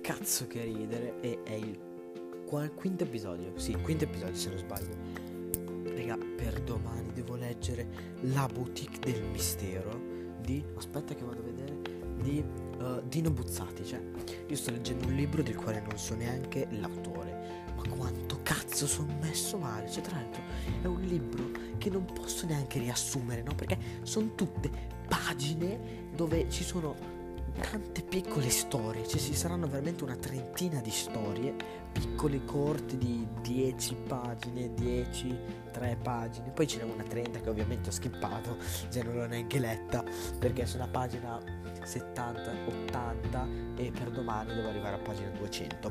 cazzo che ridere e è il quinto episodio, sì, quinto episodio se non sbaglio. Raga, per domani devo leggere La boutique del mistero di aspetta che vado a vedere di uh, Dino Buzzati, cioè io sto leggendo un libro del quale non so neanche l'autore, ma quanto cazzo sono messo male, cioè tra l'altro è un libro che non posso neanche riassumere, no? Perché sono tutte pagine dove ci sono tante piccole storie, cioè ci saranno veramente una trentina di storie, piccole corte di 10 pagine, 10, 3 pagine, poi ce n'è una 30 che ovviamente ho skippato, cioè non l'ho neanche letta perché sono a pagina 70, 80 e per domani devo arrivare a pagina 200.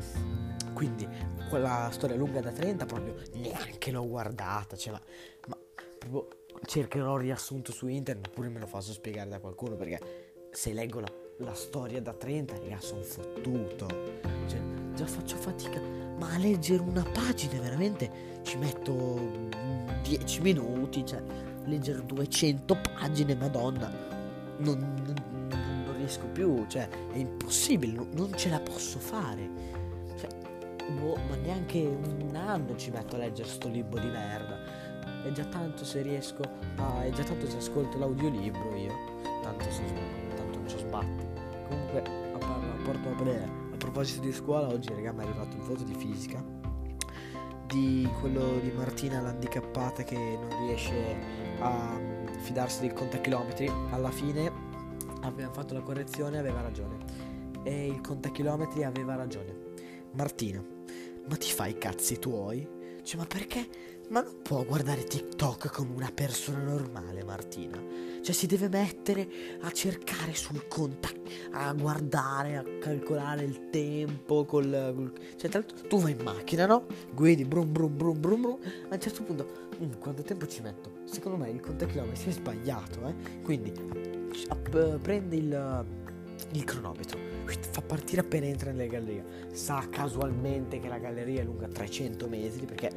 Quindi quella storia lunga da 30 proprio neanche l'ho guardata, cioè ma, ma proprio cercherò riassunto su internet oppure me lo faccio spiegare da qualcuno perché se leggo la la storia da 30, raga, sono fottuto. Cioè, già faccio fatica, ma a leggere una pagina veramente ci metto 10 minuti, cioè, leggere 200 pagine, madonna, non, non, non riesco più, cioè, è impossibile, non, non ce la posso fare. Cioè, boh, ma neanche un anno ci metto a leggere sto libro di merda. È già tanto se riesco a... è già tanto se ascolto l'audiolibro io. Tanto se tanto ci sbatti. Comunque, a, a, porto, a proposito di scuola, oggi raga mi è arrivato un voto di fisica di quello di Martina l'handicappata che non riesce a fidarsi del contachilometri. Alla fine abbiamo fatto la correzione e aveva ragione. E il contachilometri aveva ragione. Martina, ma ti fai i cazzi tuoi? Cioè, ma perché? Ma non può guardare TikTok come una persona normale, Martina. Cioè, si deve mettere a cercare sul contatto, a guardare, a calcolare il tempo col. col... Cioè, tra l'altro, tu vai in macchina, no? Guidi, brum brum brum brum brum. A un certo punto, mm, quanto tempo ci metto? Secondo me il contachilometri è sbagliato, eh? Quindi, prendi il il cronometro. Fa partire appena entra nelle gallerie. Sa casualmente che la galleria è lunga 300 metri perché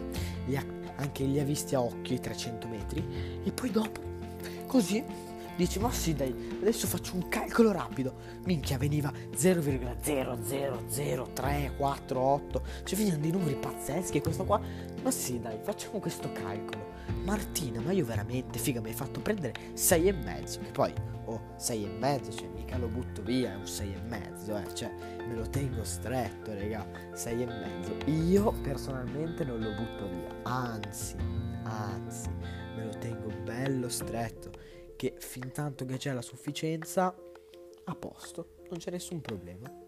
li ha, anche li ha visti a occhio i 300 metri. E poi dopo così dice ma sì dai adesso faccio un calcolo rapido. Minchia veniva 0,000348 cioè venivano dei numeri pazzeschi e questo qua. Ma sì dai facciamo questo calcolo. Martina ma io veramente figa mi hai fatto prendere 6 e mezzo. Che poi 6 e mezzo cioè mica lo butto via è un 6 e mezzo eh cioè me lo tengo stretto raga 6 mezzo io personalmente non lo butto via anzi anzi me lo tengo bello stretto che fin tanto che c'è la sufficienza, a posto, non c'è nessun problema.